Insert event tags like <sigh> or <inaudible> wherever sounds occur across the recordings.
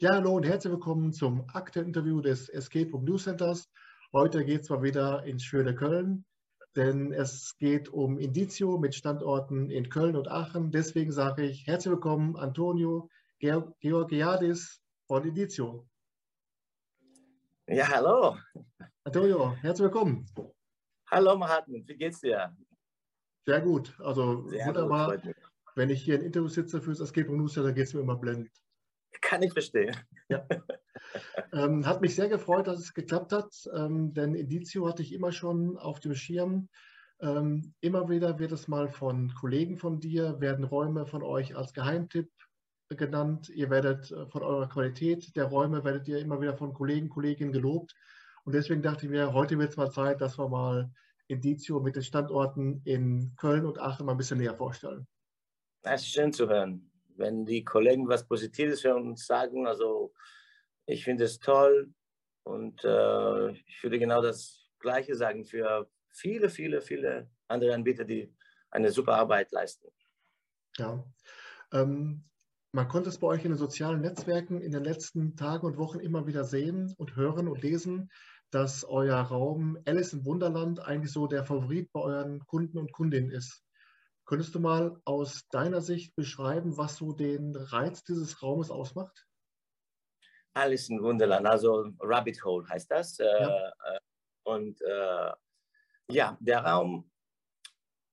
Ja, hallo und herzlich willkommen zum aktuellen Interview des Escape Room News Centers. Heute geht es mal wieder ins schöne Köln, denn es geht um Indizio mit Standorten in Köln und Aachen. Deswegen sage ich herzlich willkommen Antonio Georgiadis von Indizio. Ja, hallo. Antonio, herzlich willkommen. Hallo Mahatma, wie geht's dir? Sehr gut, also Sehr wunderbar. Gut, Wenn ich hier ein Interview sitze für das Escape Room News Center, geht es mir immer blendend. Kann ich verstehen. Ja. ähm, hat mich sehr gefreut, dass es geklappt hat, ähm, denn Indizio hatte ich immer schon auf dem Schirm. Ähm, immer wieder wird es mal von Kollegen von dir, werden Räume von euch als Geheimtipp genannt. Ihr werdet äh, von eurer Qualität der Räume, werdet ihr immer wieder von Kollegen, Kolleginnen gelobt. Und deswegen dachte ich mir, heute wird es mal Zeit, dass wir mal Indizio mit den Standorten in Köln und Aachen mal ein bisschen näher vorstellen. Das ist schön zu hören wenn die Kollegen was Positives für uns sagen, also ich finde es toll und äh, ich würde genau das Gleiche sagen für viele, viele, viele andere Anbieter, die eine super Arbeit leisten. Ja, ähm, man konnte es bei euch in den sozialen Netzwerken in den letzten Tagen und Wochen immer wieder sehen und hören und lesen, dass euer Raum Alice im Wunderland eigentlich so der Favorit bei euren Kunden und Kundinnen ist. Könntest du mal aus deiner Sicht beschreiben, was so den Reiz dieses Raumes ausmacht? Alles in Wunderland, also Rabbit Hole heißt das. Äh, ja. Äh, und äh, ja, der Raum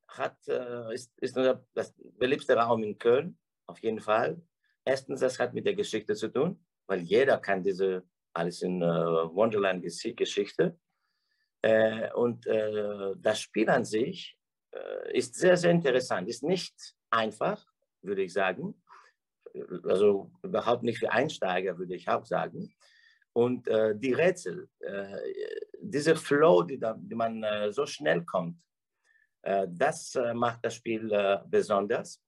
hat, äh, ist, ist das beliebteste Raum in Köln, auf jeden Fall. Erstens, das hat mit der Geschichte zu tun, weil jeder kann diese Alles in Wonderland Geschichte. und das Spiel an sich äh, ist sehr, sehr interessant. Ist nicht einfach, würde ich sagen. Also überhaupt nicht für Einsteiger, würde ich auch sagen. Und äh, die Rätsel, äh, diese Flow, die, da, die man äh, so schnell kommt, äh, das äh, macht das Spiel besonders.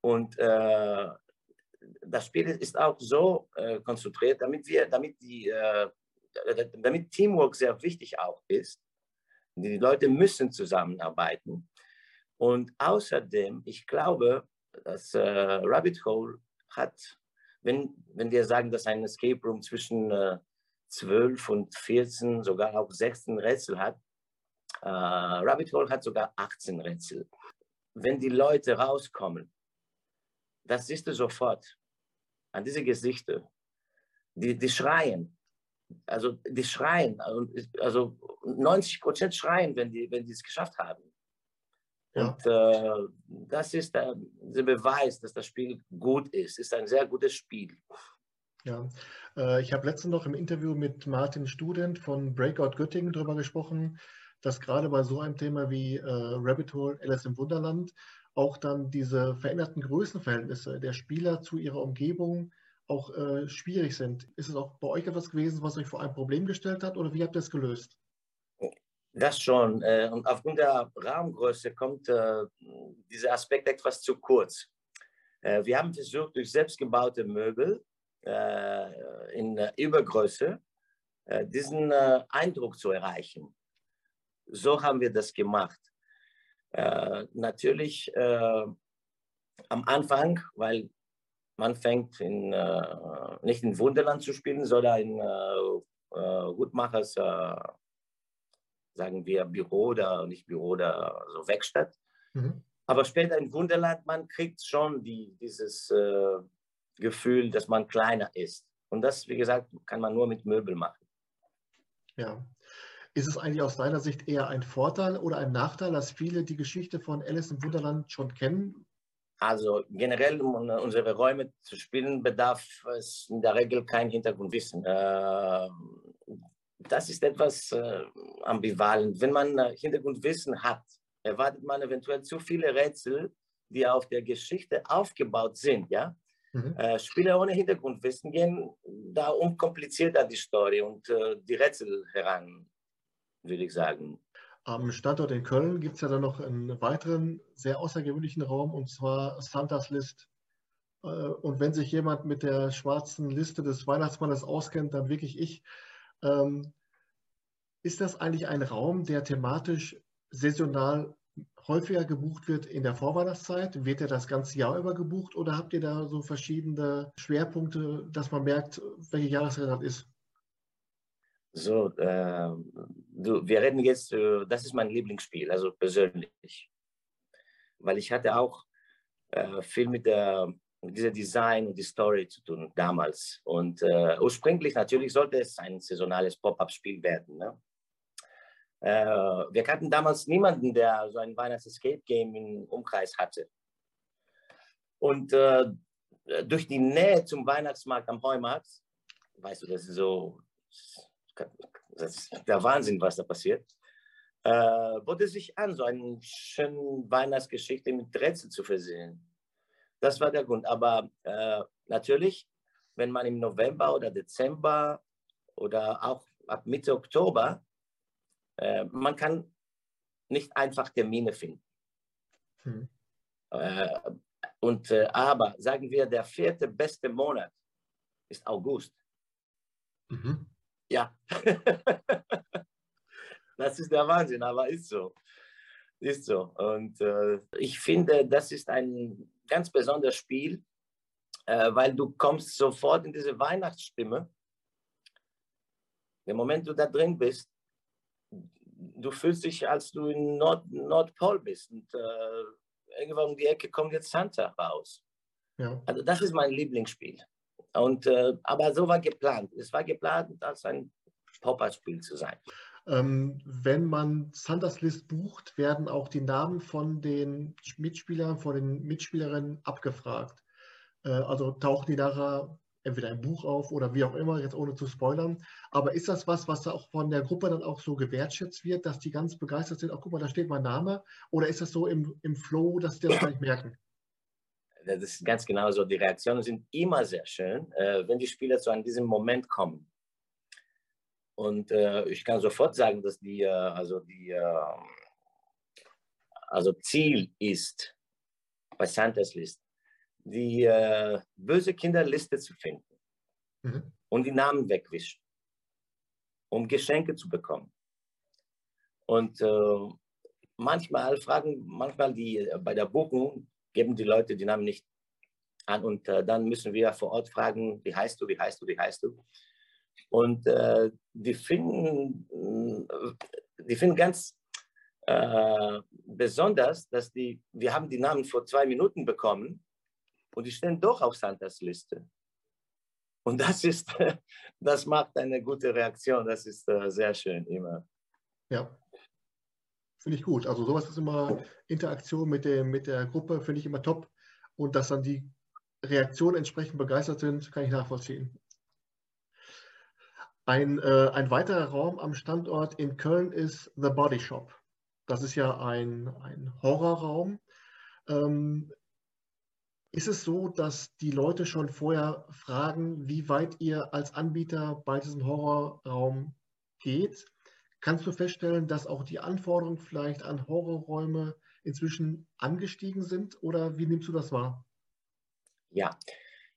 Und das Spiel ist auch so konzentriert, damit wir, damit die, damit Teamwork sehr wichtig auch ist. Die Leute müssen zusammenarbeiten. Und außerdem, ich glaube, dass äh, Rabbit Hole hat, wenn, wenn wir sagen, dass ein Escape Room zwischen äh, 12 und 14, sogar auch 16 Rätsel hat, äh, Rabbit Hole hat sogar 18 Rätsel. Wenn die Leute rauskommen, das siehst du sofort an diese Gesichter. Die, die schreien. Also die schreien. Also 90 Prozent schreien, wenn die, wenn die es geschafft haben. Und äh, das ist der, der, Beweis, dass das Spiel gut ist. Ist ein sehr gutes Spiel. Ja, äh, ich habe letztens noch im Interview mit Martin Student von Breakout Göttingen darüber gesprochen, dass gerade bei so einem Thema wie äh, Rabbit Hole, Alice im Wunderland auch dann diese veränderten Größenverhältnisse der Spieler zu ihrer Umgebung auch äh, schwierig sind. Ist es auch bei euch etwas gewesen, was euch vor ein Problem gestellt hat oder wie habt ihr es gelöst? Das schon. Äh, und aufgrund der Raumgröße kommt äh, dieser Aspekt etwas zu kurz. Äh, wir haben versucht, durch selbstgebaute Möbel in Übergröße diesen Eindruck zu erreichen. So haben wir das gemacht. Natürlich am Anfang, weil man fängt in, nicht in Wunderland zu spielen, sondern in Hutmachers sagen wir Büro oder nicht Büro oder so Werkstatt. Mhm. Aber später in Wunderland, man kriegt schon die, dieses äh, Gefühl, dass man kleiner ist. Und das, wie gesagt, kann man nur mit Möbel machen. Ja. Ist es eigentlich aus deiner Sicht eher ein Vorteil oder ein Nachteil, dass viele die Geschichte von Alice im Wunderland schon kennen? Also generell, um unsere Räume zu spielen, bedarf es in der Regel kein Hintergrundwissen. Äh, das ist etwas äh, ambivalent. Wenn man äh, Hintergrundwissen hat, erwartet man eventuell zu viele Rätsel, die auf der Geschichte aufgebaut sind. Ja? Mhm. Spieler ohne Hintergrundwissen gehen da unkompliziert an die Story und die Rätsel heran, würde ich sagen. Am Standort in Köln gibt es ja dann noch einen weiteren sehr außergewöhnlichen Raum und zwar Santas List. Äh, und wenn sich jemand mit der schwarzen Liste des Weihnachtsmannes auskennt, dann wirklich ich. Ähm, ist das eigentlich ein Raum, der thematisch saisonal häufiger gebucht wird in der Vorweihnachtszeit? Wird er das ganze Jahr über gebucht oder habt ihr da so verschiedene Schwerpunkte, dass man merkt, welche Jahreszeit das ist? So, äh, du, wir reden jetzt, äh, das ist mein Lieblingsspiel, also persönlich. Weil ich hatte auch äh, viel mit der mit dieser Design und die Story zu tun damals. Und äh, ursprünglich natürlich sollte es ein saisonales Pop-up-Spiel werden. Ne? Äh, wir kannten damals niemanden, der so ein Weihnachts-Escape-Game im Umkreis hatte. Und äh, durch die Nähe zum Weihnachtsmarkt am Heumarkt, weißt du, das ist so, das ist der Wahnsinn, was da passiert, äh, bot es sich an, so eine schöne Weihnachtsgeschichte mit Rätsel zu versehen. Das war der Grund. Aber äh, natürlich, wenn man im November oder Dezember oder auch ab Mitte Oktober, äh, man kann nicht einfach Termine finden. Hm. Äh, und, äh, aber sagen wir, der vierte beste Monat ist August. Mhm. Ja. <laughs> das ist der Wahnsinn, aber ist so. Ist so. Und äh, ich finde, das ist ein ganz besonderes Spiel, äh, weil du kommst sofort in diese Weihnachtsstimme. Im Moment, du da drin bist, du fühlst dich, als du in Nord Nordpol bist. Und äh, irgendwann um die Ecke kommt jetzt Santa raus. Ja. Also das ist mein Lieblingsspiel. Und, äh, aber so war geplant. Es war geplant, als ein Pop-Up-Spiel zu sein. Ähm, wenn man Santas List bucht, werden auch die Namen von den Mitspielern, von den Mitspielerinnen abgefragt. Äh, also tauchen die nachher entweder im Buch auf oder wie auch immer, jetzt ohne zu spoilern. Aber ist das was, was auch von der Gruppe dann auch so gewertschätzt wird, dass die ganz begeistert sind, ach guck mal, da steht mein Name? Oder ist das so im, im Flow, dass die das gar nicht merken? Das ist ganz genau so. Die Reaktionen sind immer sehr schön, äh, wenn die Spieler zu an diesem Moment kommen. Und äh, ich kann sofort sagen, dass die, äh, also die, also Ziel ist bei Santas List, die böse Kinderliste zu finden mhm. und die Namen wegwischen, um Geschenke zu bekommen. Und manchmal fragen, manchmal die bei der Buchung geben die Leute die Namen nicht an und dann müssen wir vor Ort fragen, wie heißt du, wie heißt du, wie heißt du? Und äh, die, finden, äh, die finden ganz äh, besonders, dass die, wir haben die Namen vor zwei Minuten bekommen und die stehen doch auf Santas Liste. Und das ist, <laughs> das macht eine gute Reaktion, das ist äh, sehr schön immer. Ja, finde ich gut. Also sowas ist immer Interaktion mit, dem, mit der Gruppe, finde ich immer top. Und dass dann die Reaktionen entsprechend begeistert sind, kann ich nachvollziehen. Ein, äh, ein weiterer Raum am Standort in Köln ist The Body Shop. Das ist ja ein, ein Horrorraum. Ähm, ist es so, dass die Leute schon vorher fragen, wie weit ihr als Anbieter bei diesem Horrorraum geht? Kannst du feststellen, dass auch die Anforderungen vielleicht an Horrorräume inzwischen angestiegen sind oder wie nimmst du das wahr? Ja,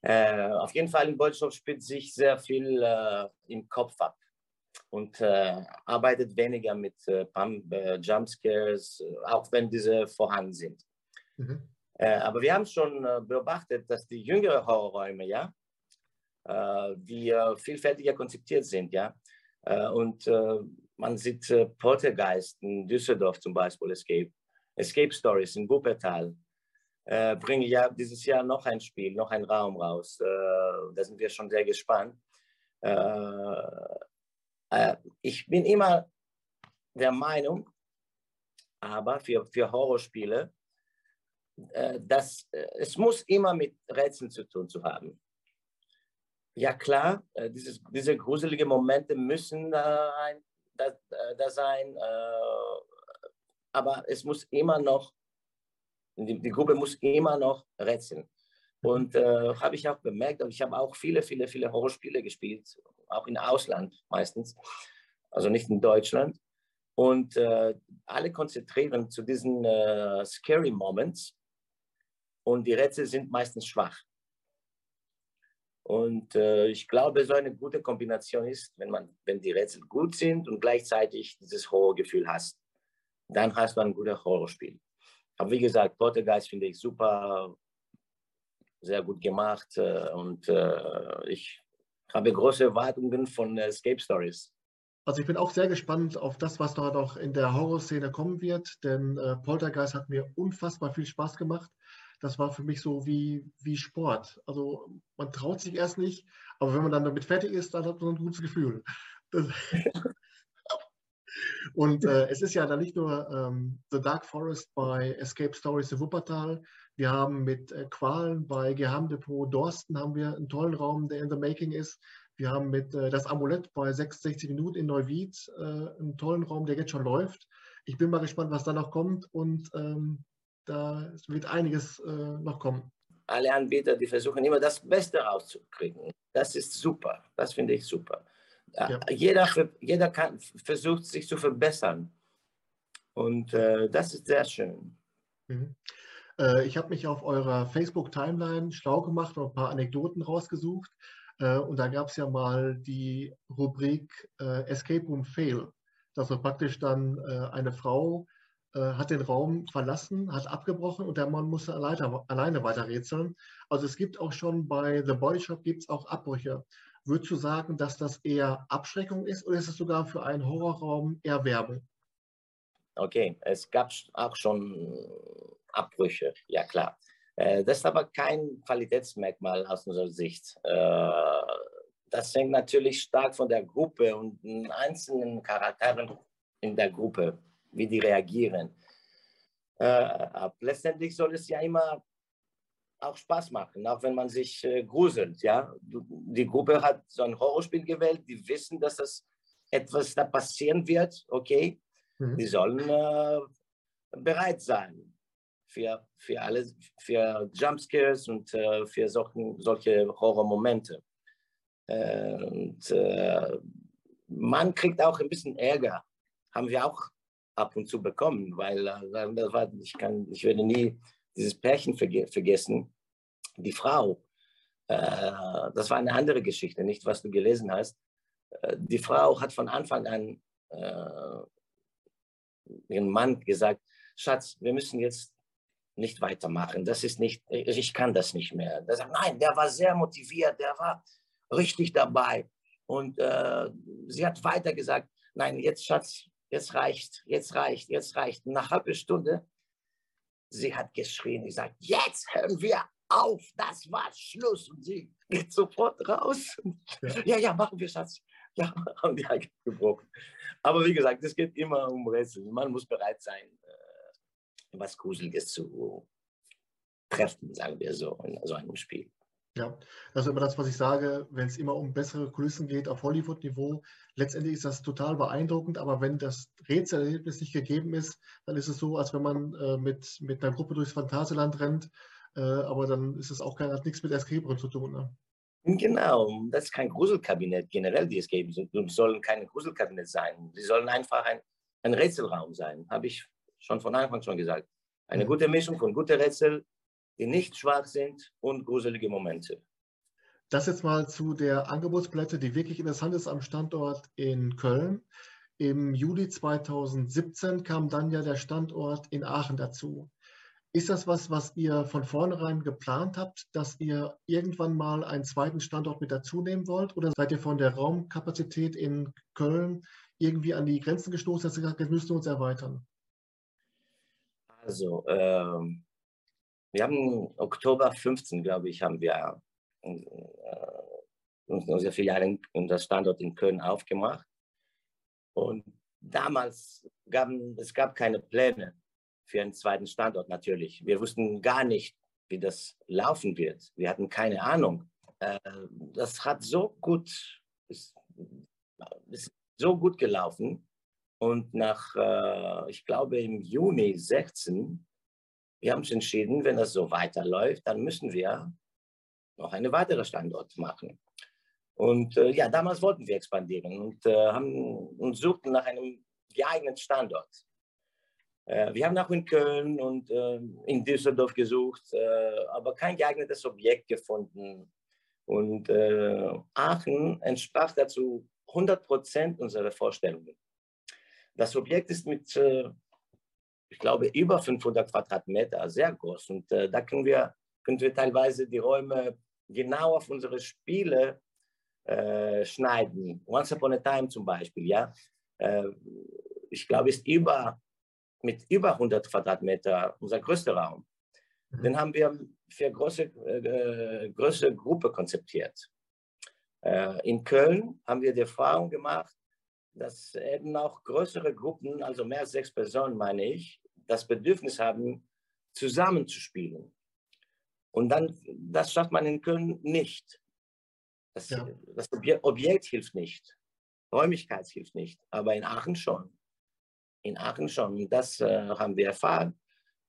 äh, auf jeden Fall in Bolschow spielt sich sehr viel äh, im Kopf ab und äh, arbeitet weniger mit äh, äh Jumpscares, äh, auch wenn diese vorhanden sind. Mhm. Aber wir haben schon beobachtet, dass die jüngeren Horrorräume, ja, die vielfältiger konzipiert sind, ja, und man sieht Poltergeist in Düsseldorf zum Beispiel, Escape, Escape Stories in Wuppertal, äh, bringe ja dieses Jahr noch ein Spiel, noch ein Raum raus. Äh, da sind wir schon sehr gespannt. Äh, äh ich bin immer der Meinung, aber für, für Horrorspiele, äh, dass äh, es muss immer mit Rätseln zu tun zu haben. Ja klar, dieses, diese gruseligen Momente müssen da, da, da sein, aber es muss immer noch die, die Gruppe muss immer noch rätseln. Und äh, habe ich auch bemerkt, ich habe auch viele, viele, viele Horrorspiele gespielt, auch im Ausland meistens, also nicht in Deutschland. Und äh, alle konzentrieren zu diesen äh, scary Moments und die Rätsel sind meistens schwach. Und äh, ich glaube, so eine gute Kombination ist, wenn, man, wenn die Rätsel gut sind und gleichzeitig dieses Horrorgefühl hast. dann hast du ein gutes Horrorspiel. Aber wie gesagt, Poltergeist finde ich super, sehr gut gemacht äh, und äh, ich habe große Erwartungen von Escape Stories. Also ich bin auch sehr gespannt auf das, was dort auch in der Horrorszene kommen wird, denn äh, Poltergeist hat mir unfassbar viel Spaß gemacht. Das war für mich so wie, wie Sport. Also man traut sich erst nicht, aber wenn man dann damit fertig ist, dann hat man ein gutes Gefühl. <laughs> Und äh, es ist ja dann nicht nur ähm, The Dark Forest bei Escape Stories in Wuppertal. Wir haben mit äh, Qualen bei Geheimdepot Dorsten haben wir einen tollen Raum, der in the making ist. Wir haben mit äh, das Amulett bei 66 Minuten in Neuwied äh, einen tollen Raum, der jetzt schon läuft. Ich bin mal gespannt, was da noch kommt und ähm, da wird einiges äh, noch kommen. Alle Anbieter, die versuchen immer das Beste rauszukriegen. Das ist super. Das finde ich super. Ja. Jeder, jeder kann, versucht sich zu verbessern. Und äh, das ist sehr schön. Mhm. Äh, ich habe mich auf eurer Facebook-Timeline schlau gemacht und ein paar Anekdoten rausgesucht. Äh, und da gab es ja mal die Rubrik äh, Escape Room Fail. Das war praktisch dann äh, eine Frau hat den Raum verlassen, hat abgebrochen und der Mann musste alleine, alleine weiter rätseln. Also es gibt auch schon bei The Body Shop gibt es auch Abbrüche. Würdest du sagen, dass das eher Abschreckung ist oder ist es sogar für einen Horrorraum eher Werbung? Okay, es gab auch schon Abbrüche, ja klar. Äh, das ist aber kein Qualitätsmerkmal aus unserer Sicht. Äh, das hängt natürlich stark von der Gruppe und den einzelnen Charakteren in der Gruppe, wie die reagieren. Äh, letztendlich soll es ja immer auch Spaß machen, auch wenn man sich äh, gruselt. Ja? Die Gruppe hat so ein Horrorspiel gewählt, die wissen, dass das etwas da passieren wird, okay. Mhm. Die sollen äh, bereit sein für, für alle, für Jumpscares und äh, für solchen, solche Horrormomente. Äh, und äh, man kriegt auch ein bisschen Ärger, haben wir auch ab und zu bekommen, weil äh, das ich, kann, ich werde nie dieses Pärchen verge vergessen, die Frau, äh, das war eine andere Geschichte, nicht was du gelesen hast. Äh, die Frau hat von Anfang an äh, ihren Mann gesagt, Schatz, wir müssen jetzt nicht weitermachen. Das ist nicht, ich kann das nicht mehr. Sagt, nein, der war sehr motiviert, der war richtig dabei. Und äh, sie hat weiter gesagt, nein, jetzt Schatz, jetzt reicht, jetzt reicht, jetzt reicht. Nach einer halben Stunde Sie hat geschrien, ich sage, jetzt hören wir auf, das war Schluss. Und sie geht sofort raus. Ja, ja, ja machen wir, Schatz. Ja, <laughs> haben die eigentlich gebrochen. Aber wie gesagt, es geht immer um Rätsel. Man muss bereit sein, äh, was Gruseliges zu treffen, sagen wir so, in so einem Spiel. Ja, das ist immer das, was ich sage, wenn es immer um bessere Kulissen geht auf Hollywood-Niveau. Letztendlich ist das total beeindruckend, aber wenn das Rätselerlebnis nicht gegeben ist, dann ist es so, als wenn man äh, mit, mit einer Gruppe durchs Phantasialand rennt, äh, aber dann ist es auch kein, hat nichts mit Escape Room zu tun. Ne? Genau, das ist kein Gruselkabinett generell, die Escape Rooms sollen kein Gruselkabinett sein. Sie sollen einfach ein, ein Rätselraum sein, habe ich schon von Anfang schon gesagt. Eine gute Mischung von guten Rätsel, die nicht schwach sind und gruselige Momente. Das jetzt mal zu der Angebotsplatte, die wirklich interessant ist am Standort in Köln. Im Juli 2017 kam dann ja der Standort in Aachen dazu. Ist das was, was ihr von vornherein geplant habt, dass ihr irgendwann mal einen zweiten Standort mit dazu nehmen wollt? Oder seid ihr von der Raumkapazität in Köln irgendwie an die Grenzen gestoßen, dass ihr gesagt habt, wir müssen uns erweitern? Also, ähm, wir haben Oktober 15, glaube ich, haben wir äh, unser Filiale unser Standort in Köln aufgemacht. Und damals gab es gab keine Pläne für einen zweiten Standort natürlich. Wir wussten gar nicht, wie das laufen wird. Wir hatten keine Ahnung. Äh, das hat so gut, ist, ist so gut gelaufen. Und nach, äh, ich glaube, im Juni 16 wir haben uns entschieden, wenn das so weiterläuft, dann müssen wir noch einen weiteren Standort machen. Und äh, ja, damals wollten wir expandieren und, äh, haben, und suchten nach einem geeigneten Standort. Äh, wir haben auch in Köln und äh, in Düsseldorf gesucht, äh, aber kein geeignetes Objekt gefunden. Und äh, Aachen entsprach dazu 100 Prozent unserer Vorstellungen. Das Objekt ist mit ich glaube, über 500 Quadratmeter, sehr groß. Und äh, da können wir, können wir teilweise die Räume genau auf unsere Spiele äh, schneiden. Once Upon a Time zum Beispiel, ja. Äh, ich glaube, ist über, mit über 100 Quadratmeter unser größter Raum. Mhm. Den haben wir für große, äh, große Gruppe konzipiert. Äh, in Köln haben wir die Erfahrung gemacht, dass eben auch größere Gruppen, also mehr als sechs Personen, meine ich, das Bedürfnis haben, zusammenzuspielen. Und dann, das schafft man in Köln nicht. Das, ja. das Objekt hilft nicht, Räumlichkeit hilft nicht, aber in Aachen schon. In Aachen schon. Und das äh, haben wir erfahren.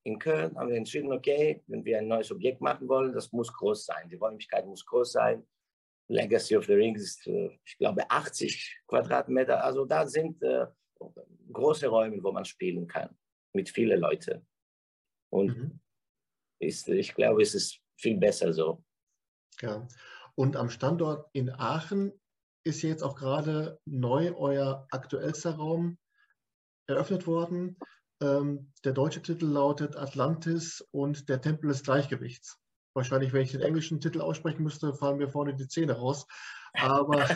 In Köln haben wir entschieden, okay, wenn wir ein neues Objekt machen wollen, das muss groß sein. Die Räumlichkeit muss groß sein. Legacy of the Rings ist, äh, ich glaube, 80 Quadratmeter. Also da sind äh, große Räume, wo man spielen kann mit vielen Leuten. Und mhm. ist, ich glaube, es ist viel besser so. Ja. Und am Standort in Aachen ist jetzt auch gerade neu euer aktuellster Raum eröffnet worden. Ähm, der deutsche Titel lautet Atlantis und der Tempel des Gleichgewichts. Wahrscheinlich, wenn ich den englischen Titel aussprechen müsste, fallen mir vorne die Zähne raus. Aber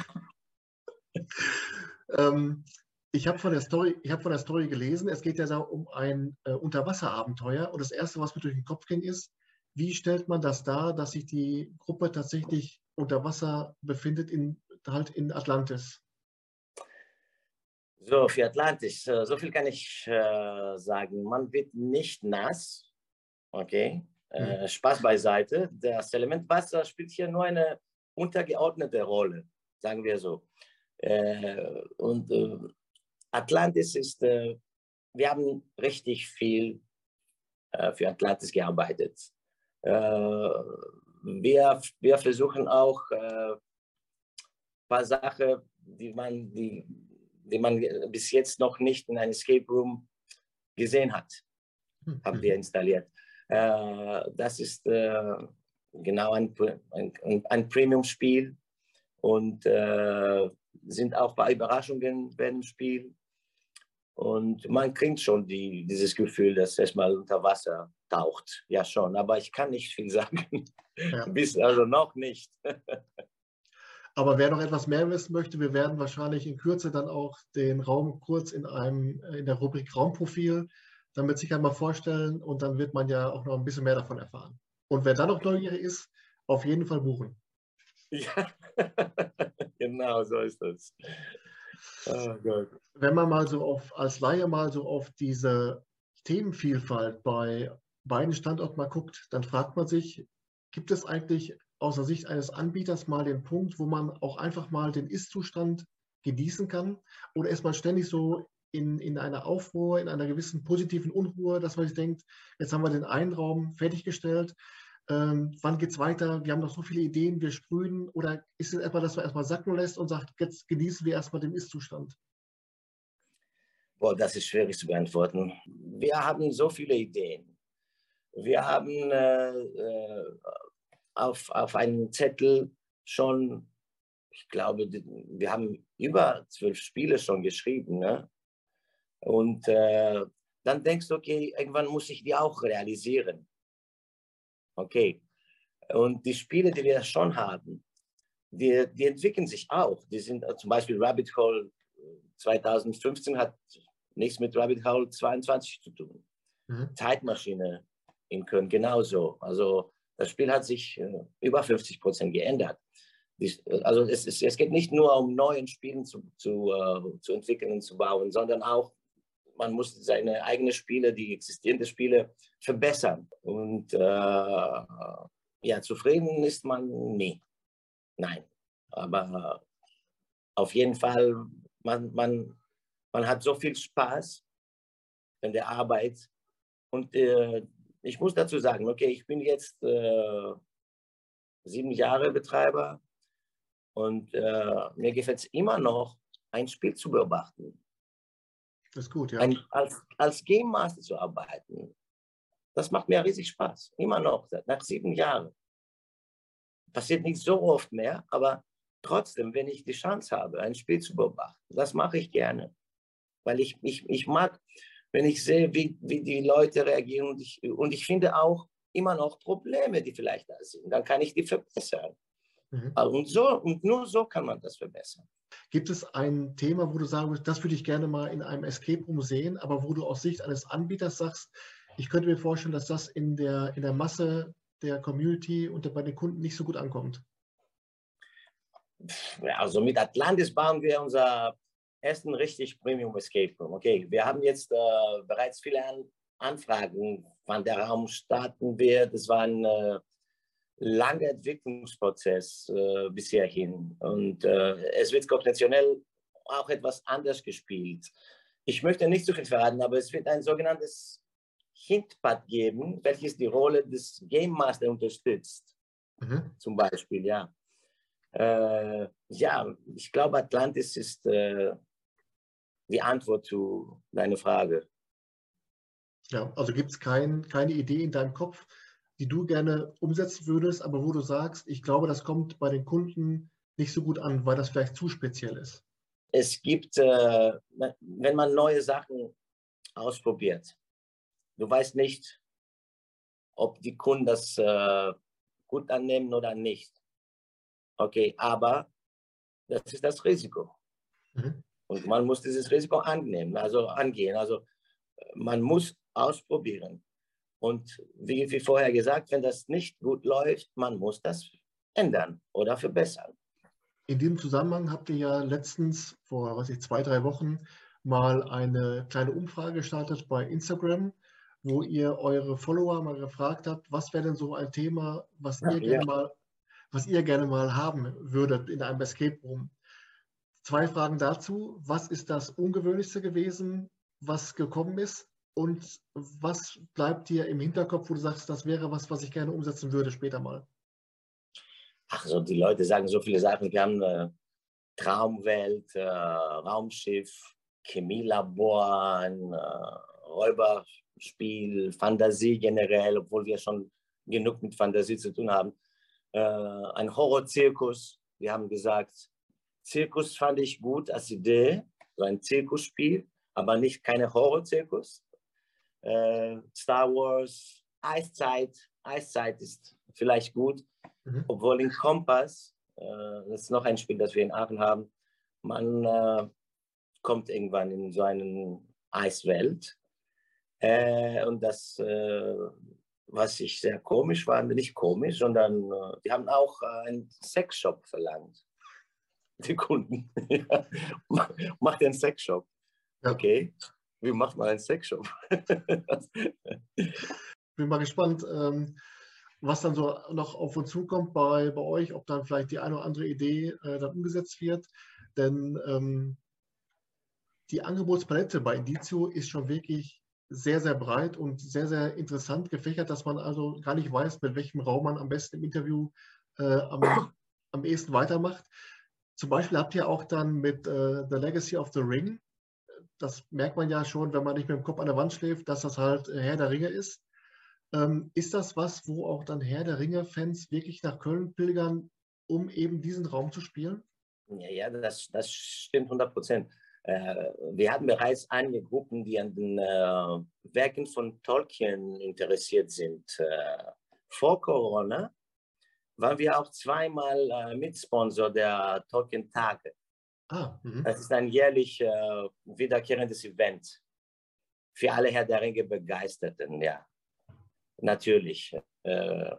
<laughs> ähm, ich habe von, der Story, hab von der Story gelesen, es geht ja da um ein äh, Unterwasserabenteuer. Und das Erste, was mir durch den Kopf ging, ist, wie stellt man das dar, dass sich die Gruppe tatsächlich unter Wasser befindet, in, halt in Atlantis? So, für Atlantis, so viel kann ich äh, sagen. Man wird nicht nass, okay? Äh, mhm. Spaß beiseite. Das Element Wasser spielt hier nur eine untergeordnete Rolle, sagen wir so. Äh, und äh, Atlantis ist, äh, wir haben richtig viel äh, für Atlantis gearbeitet. Äh, wir, wir versuchen auch ein paar Sachen, die man, die, die man bis jetzt noch nicht in einem Escape Room gesehen hat, haben wir installiert. Äh, das ist äh, genau ein, ein, ein Premium-Spiel und äh, sind auch bei Überraschungen beim Spiel. Und man kriegt schon die, dieses Gefühl, dass es mal unter Wasser taucht. Ja, schon, aber ich kann nicht viel <laughs> sagen. Ja. Bis also noch nicht. <laughs> Aber wer noch etwas mehr wissen möchte, wir werden wahrscheinlich in Kürze dann auch den Raum kurz in, einem, in der Rubrik Raumprofil damit sich einmal vorstellen und dann wird man ja auch noch ein bisschen mehr davon erfahren. Und wer dann noch neugierig ist, auf jeden Fall buchen. Ja, <laughs> genau, so ist das. Oh Wenn man mal so auf, als Laie mal so auf diese Themenvielfalt bei beiden Standorten mal guckt, dann fragt man sich, gibt es eigentlich aus der Sicht eines Anbieters mal den Punkt, wo man auch einfach mal den Ist-Zustand genießen kann? Oder ist man ständig so in, in einer Aufruhr, in einer gewissen positiven Unruhe, dass man sich denkt, jetzt haben wir den einen Raum fertiggestellt, ähm, wann geht es weiter? Wir haben noch so viele Ideen, wir sprühen. Oder ist es etwa, dass man erstmal sacken lässt und sagt, jetzt genießen wir erstmal den Ist-Zustand? Boah, das ist schwierig zu beantworten. Wir haben so viele Ideen. Wir haben äh, äh auf, auf einem Zettel schon, ich glaube, wir haben über zwölf Spiele schon geschrieben. Ne? Und äh, dann denkst du, okay, irgendwann muss ich die auch realisieren. Okay. Und die Spiele, die wir schon haben, die, die entwickeln sich auch. Die sind äh, zum Beispiel Rabbit Hole 2015 hat nichts mit Rabbit Hole 22 zu tun. Mhm. Zeitmaschine in Köln genauso. Also das Spiel hat sich äh, über 50 Prozent geändert. Die, also es, es, es, geht nicht nur um neuen Spielen zu, zu, uh, zu entwickeln und zu bauen, sondern auch man muss seine eigenen Spiele, die existierenden Spiele verbessern. Und äh, ja, zufrieden ist man nie. Nein. Aber auf jeden Fall, man, man, man hat so viel Spaß in der Arbeit. Und äh, ich muss dazu sagen, okay, ich bin jetzt äh, sieben Jahre Betreiber und äh, mir gefällt es immer noch, ein Spiel zu beobachten. Das ist gut, ja. Ein, als, als Game Master zu arbeiten, das macht mir riesig Spaß. Immer noch, nach sieben Jahren. Passiert nicht so oft mehr, aber trotzdem, wenn ich die Chance habe, ein Spiel zu beobachten, das mache ich gerne. Weil ich, ich, ich mag wenn ich sehe, wie, wie die Leute reagieren und ich, und ich finde auch immer noch Probleme, die vielleicht da sind, dann kann ich die verbessern. Mhm. Und, so, und nur so kann man das verbessern. Gibt es ein Thema, wo du sagen würdest, das würde ich gerne mal in einem Escape Room sehen, aber wo du aus Sicht eines Anbieters sagst, ich könnte mir vorstellen, dass das in der, in der Masse der Community und bei den Kunden nicht so gut ankommt? Also mit Atlantis bauen wir unser ersten richtig Premium Escape Room. Okay, wir haben jetzt äh, bereits viele An Anfragen, wann der Raum starten wird. Es war äh, langer Entwicklungsprozess äh, bisher hin und äh, es wird konventionell auch etwas anders gespielt. Ich möchte nicht zu viel verraten, aber es wird ein sogenanntes Hintpad geben, welches die Rolle des Game Master unterstützt. Mhm. Zum Beispiel, ja. Äh, ja, ich glaube, Atlantis ist äh, die Antwort zu deiner Frage. Ja, also gibt es kein, keine Idee in deinem Kopf, die du gerne umsetzen würdest, aber wo du sagst, ich glaube, das kommt bei den Kunden nicht so gut an, weil das vielleicht zu speziell ist? Es gibt, äh, wenn man neue Sachen ausprobiert, du weißt nicht, ob die Kunden das äh, gut annehmen oder nicht. Okay, aber das ist das Risiko. Mhm. Und man muss dieses Risiko annehmen, also angehen. Also man muss ausprobieren. Und wie, wie vorher gesagt, wenn das nicht gut läuft, man muss das ändern oder verbessern. In diesem Zusammenhang habt ihr ja letztens vor was ich, zwei, drei Wochen mal eine kleine Umfrage gestartet bei Instagram, wo ihr eure Follower mal gefragt habt, was wäre denn so ein Thema, was ihr, ja, gerne, Mal, was ihr gerne mal haben würdet in einem Escape Room. Zwei Fragen dazu. Was ist das Ungewöhnlichste gewesen, was gekommen ist? Und was bleibt dir im Hinterkopf, wo du sagst, das wäre was, was ich gerne umsetzen würde später mal? Ach so, die Leute sagen so viele Sachen. Wir haben eine Traumwelt, äh, Raumschiff, Chemielabor, ein äh, Räuberspiel, Fantasie generell, obwohl wir schon genug mit Fantasie zu tun haben. Äh, ein Horrorzirkus. Wir haben gesagt, Zirkus fand ich gut als Idee, so ein Zirkusspiel, aber nicht keine Horrorzirkus. Äh, Star Wars, Eiszeit, Eiszeit ist vielleicht gut, mhm. obwohl in Kompass, äh, das ist noch ein Spiel, das wir in Aachen haben, man äh, kommt irgendwann in so eine Eiswelt. Äh, und das, äh, was ich sehr komisch fand, nicht komisch, sondern äh, die haben auch einen Sexshop verlangt die Kunden. <laughs> Macht einen Sexshop. Okay, wie macht man einen Sexshop? <laughs> Bin mal gespannt, ähm, was dann so noch auf uns zukommt bei, bei euch, ob dann vielleicht die eine oder andere Idee äh, dann umgesetzt wird. Denn ähm, die Angebotspalette bei Indizio ist schon wirklich sehr, sehr breit und sehr, sehr interessant gefächert, dass man also gar nicht weiß, mit welchem Raum man am besten im Interview äh, am, am ehesten weitermacht. Zum Beispiel habt ihr auch dann mit äh, The Legacy of the Ring, das merkt man ja schon, wenn man nicht mit dem Kopf an der Wand schläft, dass das halt äh, Herr der Ringe ist. Ähm, ist das was, wo auch dann Herr der Ringe-Fans wirklich nach Köln pilgern, um eben diesen Raum zu spielen? Ja, ja das, das stimmt 100 Prozent. Äh, wir hatten bereits einige Gruppen, die an den äh, Werken von Tolkien interessiert sind. Äh, vor Corona waren wir auch zweimal äh, Mitsponsor der Tolkien Tage. Ah, mhm. das ist ein jährlich äh, wiederkehrendes Event für alle Herr der Ringe Begeisterten, ja. Natürlich. Äh,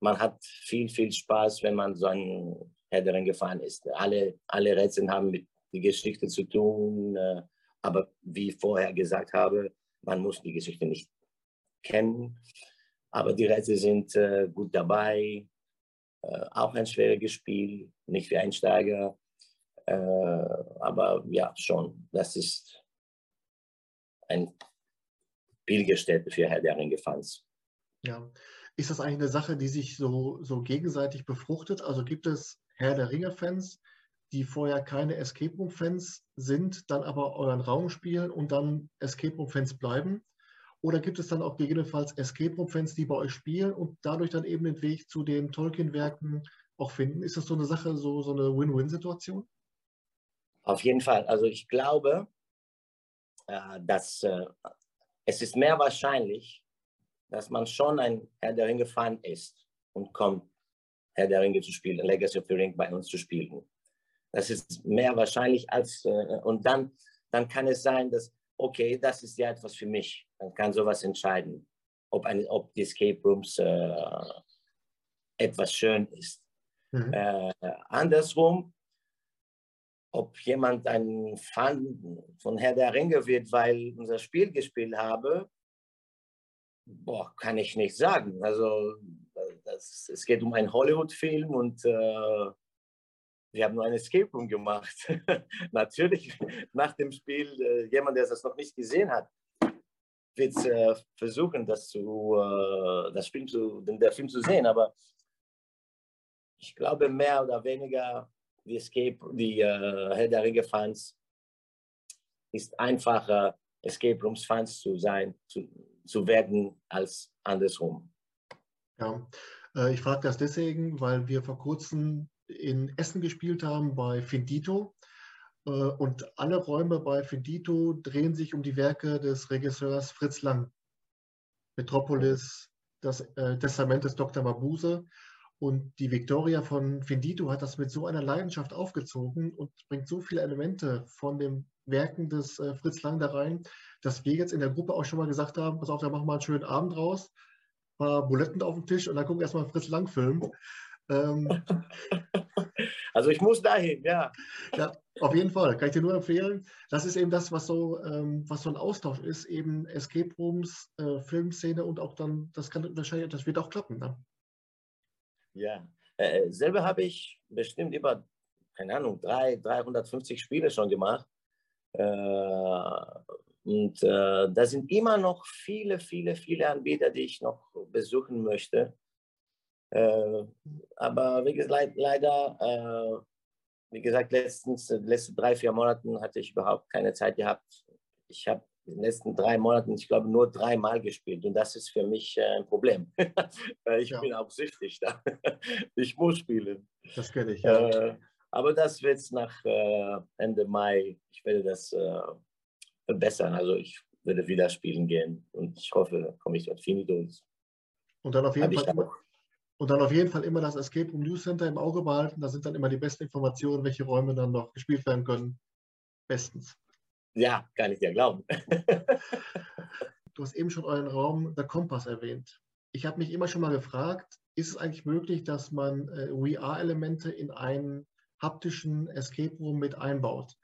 man hat viel, viel Spaß, wenn man so ein Herr der Ringe gefahren ist. Alle, alle Rätsel haben mit der Geschichte zu tun, äh, aber wie ich vorher gesagt habe, man muss die Geschichte nicht kennen. Aber die Rätsel sind äh, gut dabei, äh, auch ein schwieriges Spiel, nicht für Einsteiger. Äh, aber ja, schon, das ist ein Pilgerstätte für Herr der Ringe-Fans. Ja, ist das eigentlich eine Sache, die sich so, so gegenseitig befruchtet? Also gibt es Herr der Ringe-Fans, die vorher keine Escape Room-Fans sind, dann aber euren Raum spielen und dann Escape Room-Fans bleiben? Oder gibt es dann auch gegebenenfalls Escape Room-Fans, die bei euch spielen und dadurch dann eben den Weg zu den Tolkien-Werken auch finden? Ist das so eine Sache, so, so eine Win-Win-Situation? Auf jeden Fall. Also ich glaube, äh, dass äh, es ist mehr wahrscheinlich, dass man schon ein Herr der Ringe-Fan ist und kommt, Herr der Ringe zu spielen, Legacy of the Ring bei uns zu spielen. Das ist mehr wahrscheinlich als, äh, und dann, dann kann es sein, dass, okay, das ist ja etwas für mich. Dann kann sowas entscheiden, ob, ein, ob die Escape Rooms äh, etwas schön ist. Mhm. Äh, andersrum, ob jemand ein Fan von Herr der Ringe wird, weil unser Spiel gespielt habe, boah, kann ich nicht sagen. Also das, es geht um einen Hollywood-Film und äh, wir haben nur ein Escape Room gemacht. <laughs> Natürlich nach dem Spiel, äh, jemand, der das noch nicht gesehen hat, wird äh, versuchen, das, zu, äh, das Film zu, den, der Film zu sehen. Aber ich glaube, mehr oder weniger die Escape, die äh, Herr der Ringe Fans ist einfacher, Escape Rooms Fans zu sein, zu, zu werden, als andersrum. Ja, äh, ich frage das deswegen, weil wir vor kurzem in Essen gespielt haben bei Findito. Äh, und alle Räume bei Findito drehen sich um die Werke des Regisseurs Fritz Lang. Metropolis, das äh, Testament des Dr. Mabuse. Und die Victoria von Findito hat das mit so einer Leidenschaft aufgezogen und bringt so viele Elemente von den Werken des äh, Fritz Lang da rein, dass wir jetzt in der Gruppe auch schon mal gesagt haben, pass auf, da machen wir einen schönen Abend raus, ein paar Buletten auf dem Tisch und dann gucken wir erstmal Fritz Lang Film. Ähm, <laughs> also ich muss dahin, ja. Ja, auf jeden Fall, kann ich dir nur empfehlen. Das ist eben das, was so, ähm, was so ein Austausch ist, eben Escape Rooms, äh, Filmszene und auch dann, das kann wahrscheinlich, das wird auch klappen. Ne? Ja, äh, selber habe ich bestimmt über, keine Ahnung, drei, 350 Spiele schon gemacht. Äh, und äh, da sind immer noch viele, viele, viele Anbieter, die ich noch besuchen möchte. Äh, aber wie gesagt, leider, äh, wie gesagt, letztens, letzte drei, vier Monaten hatte ich überhaupt keine Zeit gehabt. Ich habe in den letzten drei Monaten, ich glaube, nur dreimal gespielt und das ist für mich äh, ein Problem. <laughs> ich ja. bin auch süchtig da. <laughs> ich muss spielen. Das kenne ich, ja. Äh, aber das wird nach äh, Ende Mai, ich werde das äh, verbessern. Also ich werde wieder spielen gehen und ich hoffe, komme ich dort Finito. Und dann auf jeden Fall und dann auf jeden Fall immer das Escape Room News Center im Auge behalten. Da sind dann immer die besten Informationen, welche Räume dann noch gespielt werden können. Bestens. Ja, kann ich dir glauben. <laughs> du hast eben schon euren Raum der Kompass erwähnt. Ich habe mich immer schon mal gefragt, ist es eigentlich möglich, dass man äh, VR-Elemente in einen haptischen Escape Room mit einbaut?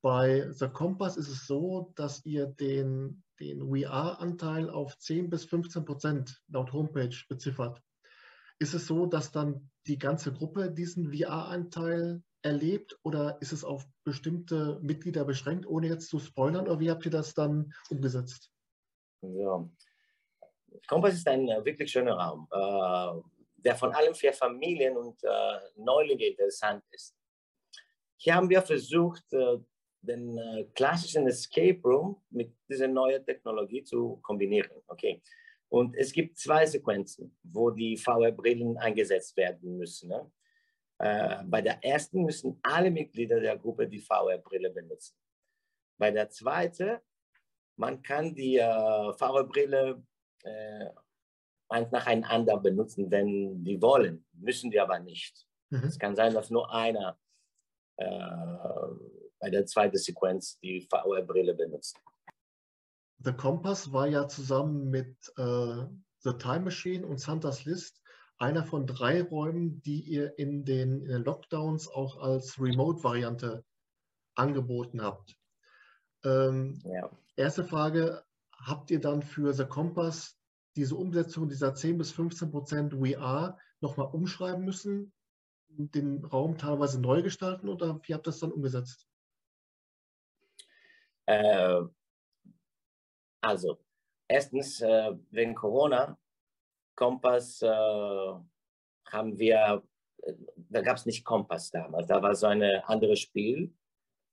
Bei The Compass ist es so, dass ihr den, den VR-Anteil auf 10 bis 15 Prozent laut Homepage beziffert. Ist es so, dass dann die ganze Gruppe diesen VR-Anteil erlebt oder ist es auf bestimmte Mitglieder beschränkt, ohne jetzt zu spoilern? Oder wie habt ihr das dann umgesetzt? Ja. Kompass ist ein äh, wirklich schöner Raum, äh, der von allem für Familien und äh, Neulinge interessant ist. Hier haben wir versucht, den klassischen Escape Room mit dieser neuen Technologie zu kombinieren. Okay. Und es gibt zwei Sequenzen, wo die VR-Brillen eingesetzt werden müssen. Ne? Äh, bei der ersten müssen alle Mitglieder der Gruppe die VR-Brille benutzen. Bei der zweiten, man kann die äh, VR-Brille äh, nacheinander benutzen, wenn die wollen, müssen die aber nicht. Mhm. Es kann sein, dass nur einer äh, bei der zweiten Sequenz die VR-Brille benutzt. The Compass war ja zusammen mit äh, The Time Machine und Santa's List einer von drei Räumen, die ihr in den, in den Lockdowns auch als Remote-Variante angeboten habt. Ähm, ja. Erste Frage, habt ihr dann für The Compass diese Umsetzung dieser 10 bis 15 Prozent VR nochmal umschreiben müssen, den Raum teilweise neu gestalten oder wie habt ihr das dann umgesetzt? Äh, also, erstens, äh, wegen Corona, Kompass äh, haben wir, äh, da gab es nicht Kompass damals, da war so ein anderes Spiel,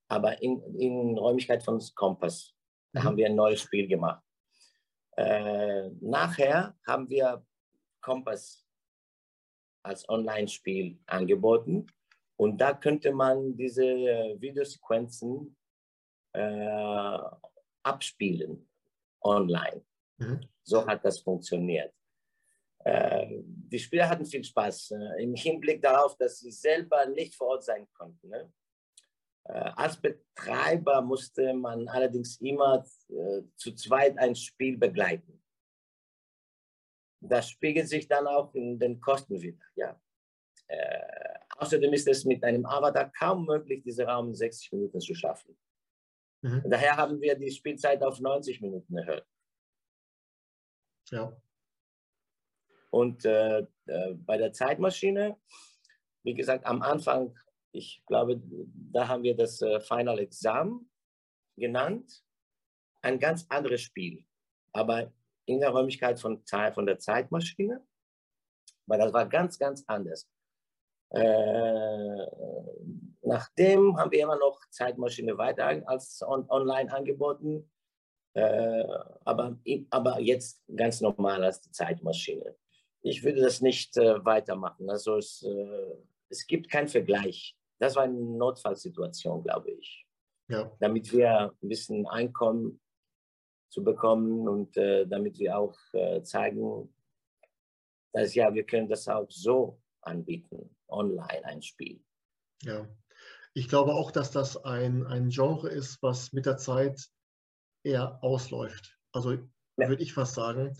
aber in, in Räumlichkeit von Kompass, da mhm. haben wir ein neues Spiel gemacht. Äh, nachher haben wir Kompass als Online-Spiel angeboten und da könnte man diese Videosequenzen äh, abspielen online. Mhm. So hat das funktioniert. Äh, die Spieler hatten viel Spaß äh, im Hinblick darauf, dass sie selber nicht vor Ort sein konnten. Ne? Äh, als Betreiber musste man allerdings immer zu zweit ein Spiel begleiten. Das spiegelt sich dann auch in den Kosten wieder. Ja. Äh, außerdem ist es mit einem Avatar kaum möglich, diesen Raum in 60 Minuten zu schaffen. Mhm. Daher haben wir die Spielzeit auf 90 Minuten erhöht. Ja. Und äh, äh, bei der Zeitmaschine, wie gesagt, am Anfang, ich glaube, da haben wir das äh, Final Exam genannt. Ein ganz anderes Spiel, aber in der Räumlichkeit von, von der Zeitmaschine. Weil das war ganz, ganz anders. Äh, nachdem haben wir immer noch Zeitmaschine weiter als on, online angeboten, äh, aber, aber jetzt ganz normal als die Zeitmaschine ich würde das nicht äh, weitermachen. Also es, äh, es gibt keinen Vergleich. Das war eine Notfallsituation, glaube ich. Ja. Damit wir ein bisschen Einkommen zu bekommen und äh, damit wir auch äh, zeigen, dass ja, wir können das auch so anbieten, online ein Spiel. Ja, ich glaube auch, dass das ein, ein Genre ist, was mit der Zeit eher ausläuft. Also ja. würde ich fast sagen.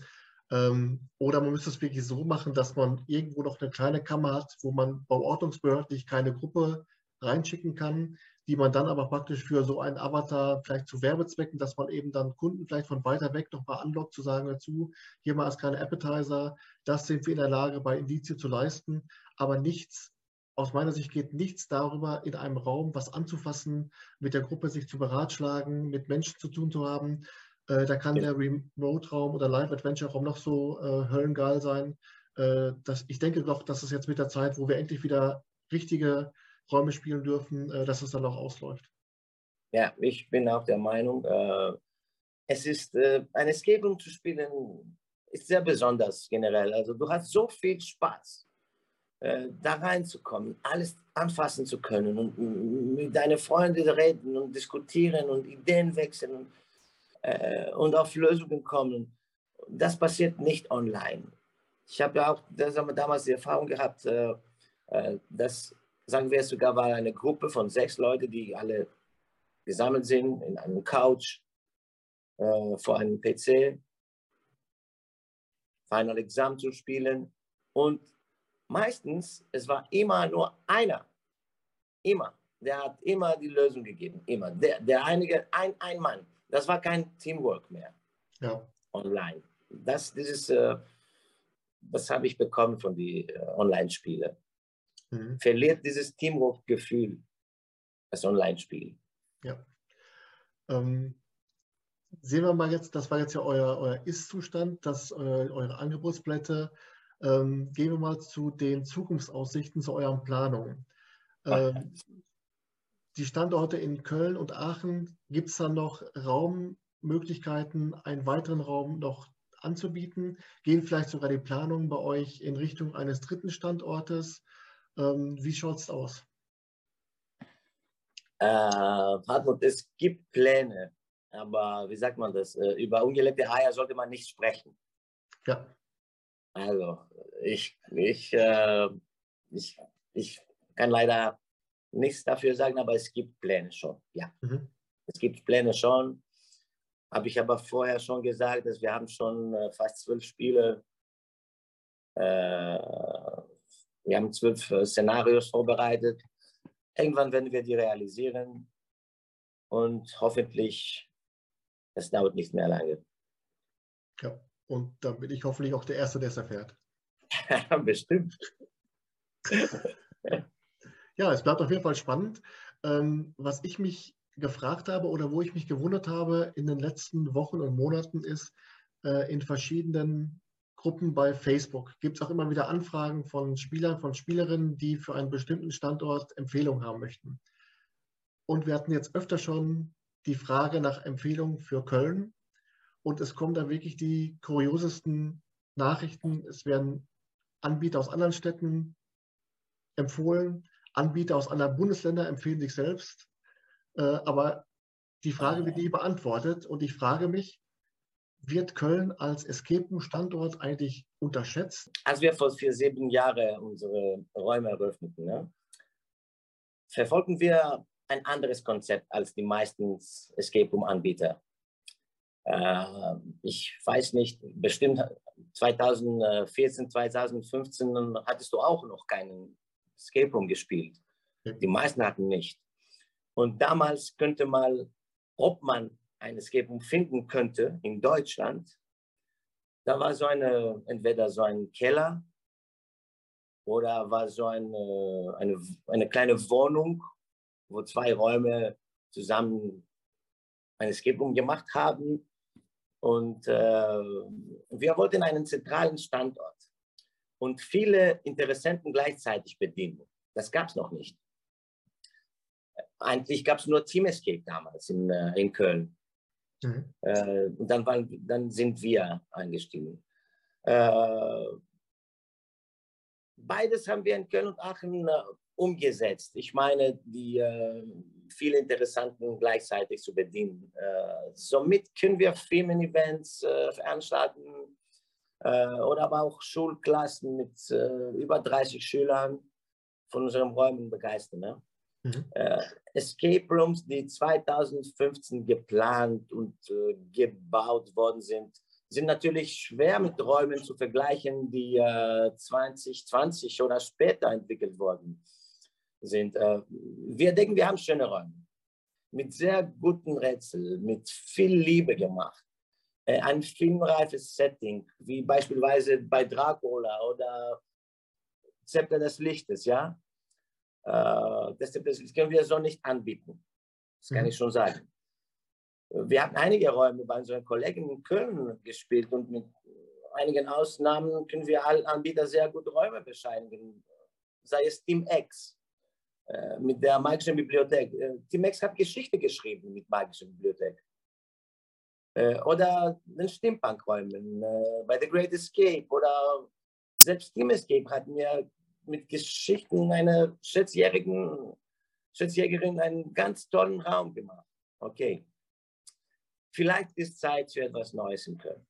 Ähm, oder man müsste es wirklich so machen, dass man irgendwo noch eine kleine Kammer hat, wo man bauordnungsbehördlich keine Gruppe reinschicken kann, die man dann aber praktisch für so einen Avatar vielleicht zu Werbezwecken, dass man eben dann Kunden vielleicht von weiter weg nochmal anlockt, zu sagen dazu, hier mal als kleine Appetizer, das sind wir in der Lage bei Indizio zu leisten, aber nichts, aus meiner Sicht geht nichts darüber, in einem Raum was anzufassen, mit der Gruppe sich zu beratschlagen, mit Menschen zu tun zu haben, da kann der Remote-Raum oder Live-Adventure-Raum noch so äh, höllengeil sein. Äh, dass, ich denke doch, dass es jetzt mit der Zeit, wo wir endlich wieder richtige Räume spielen dürfen, äh, dass es dann auch ausläuft. Ja, ich bin auch der Meinung, äh, es ist äh, ein Escape Room zu spielen, ist sehr besonders generell. Also du hast so viel Spaß, da reinzukommen, alles anfassen zu können und mit deinen Freunden reden und diskutieren und Ideen wechseln. Und äh, und auf Lösungen kommen. Das passiert nicht online. Ich habe ja auch das haben wir damals die Erfahrung gehabt, äh, äh, dass, sagen wir es sogar, war eine Gruppe von sechs Leuten, die alle gesammelt sind in einem Couch äh, vor einem PC, Final Exam zu spielen. Und meistens, es war immer nur einer, immer, der hat immer die Lösung gegeben, immer. Der, der einige, ein, ein Mann, das war kein Teamwork mehr. Ja. Online. Das, dieses, äh, das habe ich bekommen von den äh, Online-Spielen. Mhm. Verliert dieses Teamwork-Gefühl, das Online-Spiel. Ja. Ähm, sehen wir mal jetzt, das war jetzt ja euer, euer Ist-Zustand, das, äh, eure Angebotsblätter. Ähm, gehen wir mal zu den Zukunftsaussichten, zu euren Planungen. Ähm, die Standorte in Köln und Aachen, gibt es dann noch Raummöglichkeiten, einen weiteren Raum noch anzubieten? Gehen vielleicht sogar die Planungen bei euch in Richtung eines dritten Standortes? Ähm, wie schaut es aus? Äh, Hartmut, es gibt Pläne, aber wie sagt man das? Äh, über ungelebte Eier sollte man nicht sprechen. Ja. Also, ich, ich, äh, ich, ich kann leider nichts dafür sagen, aber es gibt Pläne schon. Ja, mhm. es gibt Pläne schon. Habe ich aber vorher schon gesagt, dass wir haben schon äh, fast zwölf Spiele. Äh, wir haben zwölf äh, Szenarios vorbereitet. Irgendwann werden wir die realisieren und hoffentlich, es dauert nicht mehr lange. Ja, und dann bin ich hoffentlich auch der Erste, der es erfährt. <laughs> Bestimmt. <laughs> Ja, es bleibt auf jeden Fall spannend. Ähm, was ich mich gefragt habe oder wo ich mich gewundert habe in den letzten Wochen und Monaten ist, äh, in verschiedenen Gruppen bei Facebook gibt es auch immer wieder Anfragen von Spielern, von Spielerinnen, die für einen bestimmten Standort Empfehlungen haben möchten. Und wir hatten jetzt öfter schon die Frage nach Empfehlungen für Köln. Und es kommen da wirklich die kuriosesten Nachrichten. Es werden Anbieter aus anderen Städten empfohlen. Anbieter aus anderen Bundesländern empfehlen sich selbst. Äh, aber die Frage wird nie beantwortet und ich frage mich, wird Köln als Escape-Standort eigentlich unterschätzt? Als wir vor vier, sieben Jahren unsere Räume eröffneten, ne, verfolgen wir ein anderes Konzept als die meisten Escape Room-Anbieter. Äh, ich weiß nicht, bestimmt 2014, 2015 hattest du auch noch keinen Escape Room gespielt. Die meisten hatten nicht. Und damals könnte man, ob man ein Escape Room finden könnte in Deutschland, da war so eine, entweder so ein Keller oder war so eine, eine, eine kleine Wohnung wo zwei Räume zusammen ein Escape Room gemacht haben. Und äh, wir wollten einen zentralen Standort und viele Interessenten gleichzeitig bedienen. Das gab es noch nicht. Eigentlich gab es nur Team Escape damals in, äh, in Köln. Mhm. Äh, und dann, waren, dann sind wir eingestiegen. Äh, beides haben wir in Köln und Aachen äh, umgesetzt. Ich meine, die äh, viele Interessanten gleichzeitig zu bedienen. Äh, somit können wir Firmen-Events äh, veranstalten oder aber auch Schulklassen mit äh, über 30 Schülern von unseren Räumen begeistern. Ne? Mhm. Äh, Escape Rooms, die 2015 geplant und gebaut worden sind, sind natürlich schwer mit Räumen zu vergleichen, die 2020 oder später entwickelt wurden sind. Äh, wir denken, wir haben schöne Räume mit sehr guten Rätseln, mit viel Liebe gemacht. Äh, ein filmreifes Setting, wie beispielsweise bei Dracula oder Zepter des Lichtes, ja. Äh, das, das können wir so nicht anbieten. Das kann mhm. ich schon sagen. Wir hatten einige Räume bei unseren Kollegen in Köln gespielt und mit einigen Ausnahmen können wir allen Anbieter sehr gute Räume bescheinigen. Sei es Team X, äh, mit der Magischen Bibliothek. Tim X hat Geschichte geschrieben mit Magischen Bibliothek. Äh, oder den Steampunk-Räumen, bei The Great Escape oder selbst Team Escape hat mir mit Geschichten einer Schätzjährigen, Schätzjägerin einen ganz tollen Raum gemacht. Okay. Vielleicht ist Zeit für etwas Neues in Köln.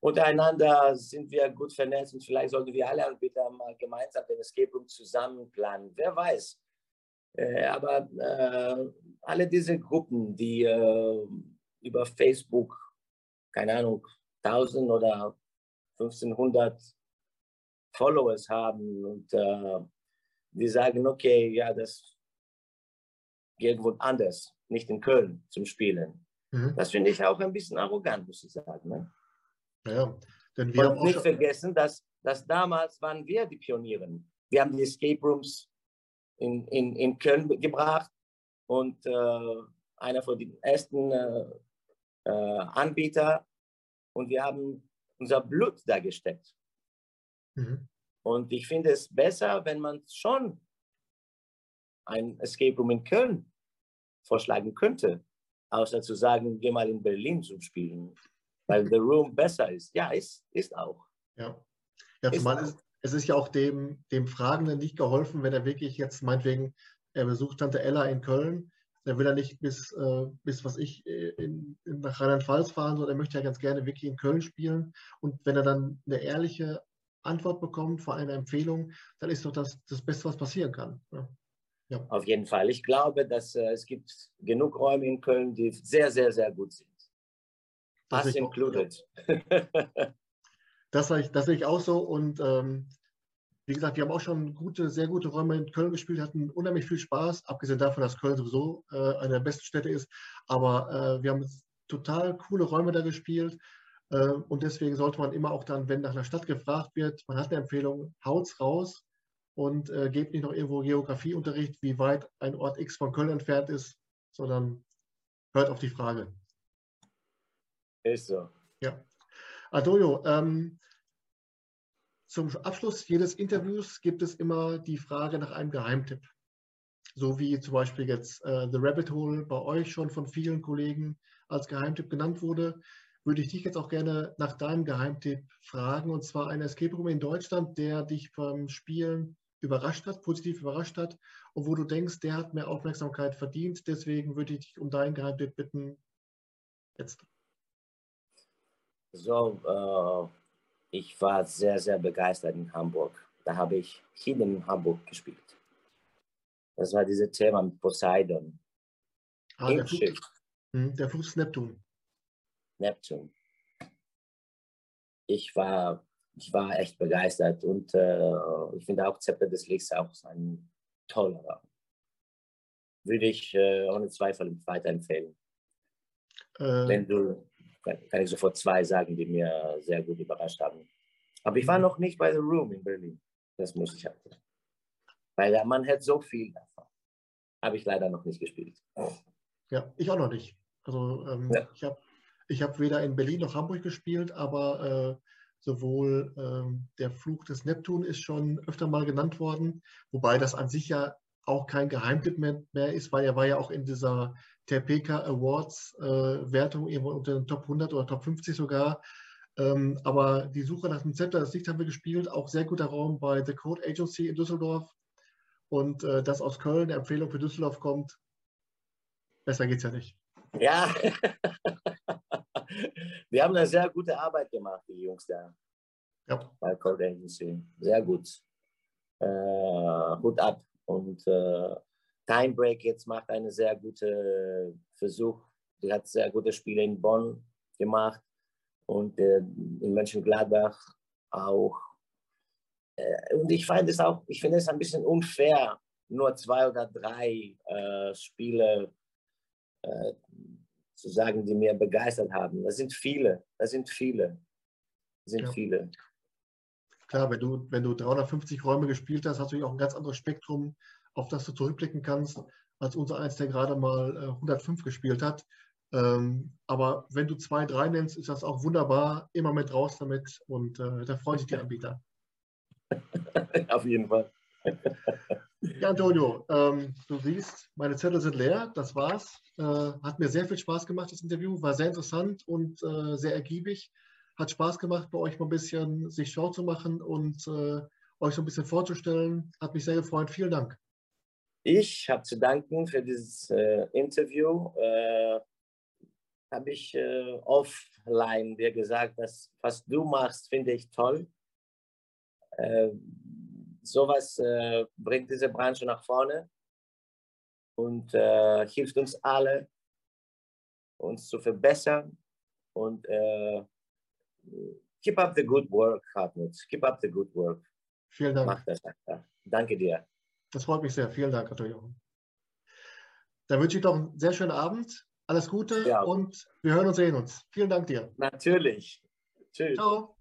Untereinander sind wir gut vernetzt und vielleicht sollten wir alle Anbieter mal gemeinsam den Escape Room zusammen planen. Wer weiß. Äh, aber äh, alle diese Gruppen, die äh, über Facebook, keine Ahnung, 1000 oder 1500 Followers haben und äh, die sagen, okay, ja, das geht irgendwo anders, nicht in Köln zum Spielen. Mhm. Das finde ich auch ein bisschen arrogant, muss ich sagen. Ne? Ja, denn wir Und nicht vergessen, dass, dass damals waren wir die Pioniere. Wir haben die Escape Rooms in, in, in Köln gebracht und äh, einer von den ersten äh, äh, Anbieter und wir haben unser Blut da gesteckt. Mhm. Und ich finde es besser, wenn man schon ein Escape Room in Köln vorschlagen könnte, außer zu sagen, geh mal in Berlin zum Spielen weil The Room besser ist. Ja, ist, ist auch. Ja, ja zumal ist, es ist ja auch dem, dem Fragenden nicht geholfen, wenn er wirklich jetzt meinetwegen, er besucht Tante Ella in Köln, dann will er nicht bis, äh, bis was ich, äh, in, in, nach Rheinland-Pfalz fahren, sondern er möchte ja ganz gerne wirklich in Köln spielen. Und wenn er dann eine ehrliche Antwort bekommt vor einer Empfehlung, dann ist doch das das Beste, was passieren kann. Ja. Ja. Auf jeden Fall. Ich glaube, dass äh, es gibt genug Räume in Köln, die sehr, sehr, sehr gut sind. Das Us included. <laughs> das, sehe ich, das sehe ich auch so. Und ähm, wie gesagt, wir haben auch schon gute, sehr gute Räume in Köln gespielt, hatten unheimlich viel Spaß, abgesehen davon, dass Köln sowieso äh, eine der besten Städte ist. Aber äh, wir haben total coole Räume da gespielt. Äh, und deswegen sollte man immer auch dann, wenn nach einer Stadt gefragt wird, man hat eine Empfehlung, haut's raus und äh, gebt nicht noch irgendwo Geografieunterricht, wie weit ein Ort X von Köln entfernt ist, sondern hört auf die Frage. Ist so. Ja. Antonio, ähm, zum Abschluss jedes Interviews gibt es immer die Frage nach einem Geheimtipp. So wie zum Beispiel jetzt äh, The Rabbit Hole bei euch schon von vielen Kollegen als Geheimtipp genannt wurde, würde ich dich jetzt auch gerne nach deinem Geheimtipp fragen. Und zwar ein Escape Room in Deutschland, der dich beim Spielen überrascht hat, positiv überrascht hat und wo du denkst, der hat mehr Aufmerksamkeit verdient. Deswegen würde ich dich um deinen Geheimtipp bitten. Jetzt. So, äh, ich war sehr, sehr begeistert in Hamburg. Da habe ich Hidden Hamburg gespielt. Das war dieses Thema mit Poseidon. Ah, der, Flug, hm, der Flug des Neptun. Neptun. Ich war, ich war echt begeistert und äh, ich finde auch Zepter des Lichts auch ein toller Raum. Würde ich äh, ohne Zweifel weiterempfehlen. Äh, Wenn du, kann, kann ich sofort zwei sagen, die mir sehr gut überrascht haben. Aber ich war noch nicht bei The Room in Berlin. Das muss ich halt. Weil man hat so viel davon. Habe ich leider noch nicht gespielt. Ja, ich auch noch nicht. Also ähm, ja. ich habe ich hab weder in Berlin noch Hamburg gespielt, aber äh, sowohl äh, der Fluch des Neptun ist schon öfter mal genannt worden, wobei das an sich ja auch kein Geheimtipp mehr, mehr ist, weil er war ja auch in dieser Terpeka Awards äh, Wertung irgendwo unter den Top 100 oder Top 50 sogar. Ähm, aber die Suche nach dem Zepter, das Licht haben wir gespielt, auch sehr guter Raum bei The Code Agency in Düsseldorf. Und äh, das aus Köln, eine Empfehlung für Düsseldorf kommt, besser geht's ja nicht. Ja, <laughs> wir haben eine sehr gute Arbeit gemacht, die Jungs da. Ja. Bei Code Agency. Sehr gut. Äh, Hut ab. Und äh, Time Break jetzt macht einen sehr guten Versuch. Die hat sehr gute Spiele in Bonn gemacht und äh, in Mönchengladbach auch. Äh, und ich finde es auch, ich finde es ein bisschen unfair, nur zwei oder drei äh, Spiele äh, zu sagen, die mir begeistert haben. Das sind viele, das sind viele, das sind ja. viele. Klar, wenn du, wenn du 350 Räume gespielt hast, hast du auch ein ganz anderes Spektrum, auf das du zurückblicken kannst, als unser eins, der gerade mal 105 äh, gespielt hat. Ähm, aber wenn du zwei, drei nennst, ist das auch wunderbar. Immer mit raus damit und äh, da freuen sich die Anbieter. <laughs> Auf jeden Fall. <laughs> Ja, Antonio, ähm, du siehst, meine Zettel sind leer. Das war's. Äh, hat mir sehr viel Spaß gemacht, das Interview. War sehr interessant und äh, sehr ergiebig. Hat Spaß gemacht, bei euch mal ein bisschen sich schau zu machen und äh, euch so ein bisschen vorzustellen. Hat mich sehr gefreut. Vielen Dank. Ich habe zu danken für dieses äh, Interview. Äh, habe ich äh, offline dir gesagt, dass was du machst, finde ich toll. Äh, sowas äh, bringt diese Branche nach vorne und äh, hilft uns alle, uns zu verbessern. Und äh, keep up the good work, Hartmut. Keep up the good work. Vielen Dank. Mach das einfach. Danke dir. Das freut mich sehr. Vielen Dank, Antonio. Dann wünsche ich noch einen sehr schönen Abend. Alles Gute ja. und wir hören und sehen uns. Vielen Dank dir. Natürlich. Tschüss. Ciao.